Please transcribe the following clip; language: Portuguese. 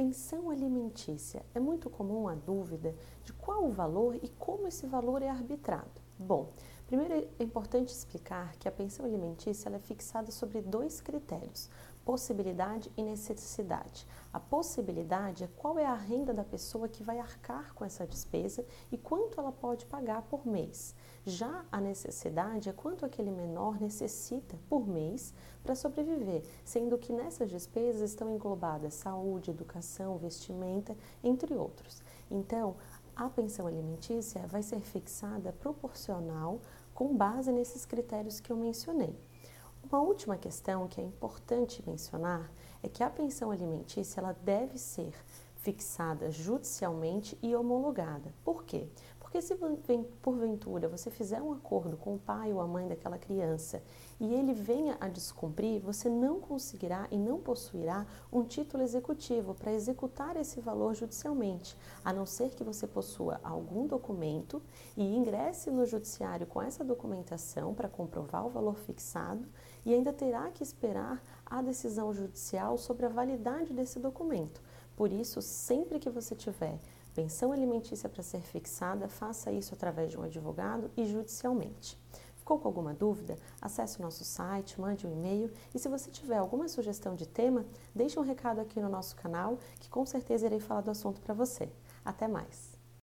Pensão alimentícia. É muito comum a dúvida de qual o valor e como esse valor é arbitrado. Bom, primeiro é importante explicar que a pensão alimentícia é fixada sobre dois critérios: possibilidade e necessidade. A possibilidade é qual é a renda da pessoa que vai arcar com essa despesa e quanto ela pode pagar por mês. Já a necessidade é quanto aquele menor necessita por mês para sobreviver, sendo que nessas despesas estão englobadas saúde, educação, vestimenta, entre outros. Então, a pensão alimentícia vai ser fixada proporcional com base nesses critérios que eu mencionei. Uma última questão que é importante mencionar é que a pensão alimentícia ela deve ser fixada judicialmente e homologada. Por quê? Porque se porventura você fizer um acordo com o pai ou a mãe daquela criança e ele venha a descumprir, você não conseguirá e não possuirá um título executivo para executar esse valor judicialmente, a não ser que você possua algum documento e ingresse no judiciário com essa documentação para comprovar o valor fixado e ainda terá que esperar a decisão judicial sobre a validade desse documento. Por isso, sempre que você tiver pensão alimentícia para ser fixada, faça isso através de um advogado e judicialmente. Ficou com alguma dúvida? Acesse o nosso site, mande um e-mail e se você tiver alguma sugestão de tema, deixe um recado aqui no nosso canal que com certeza irei falar do assunto para você. Até mais!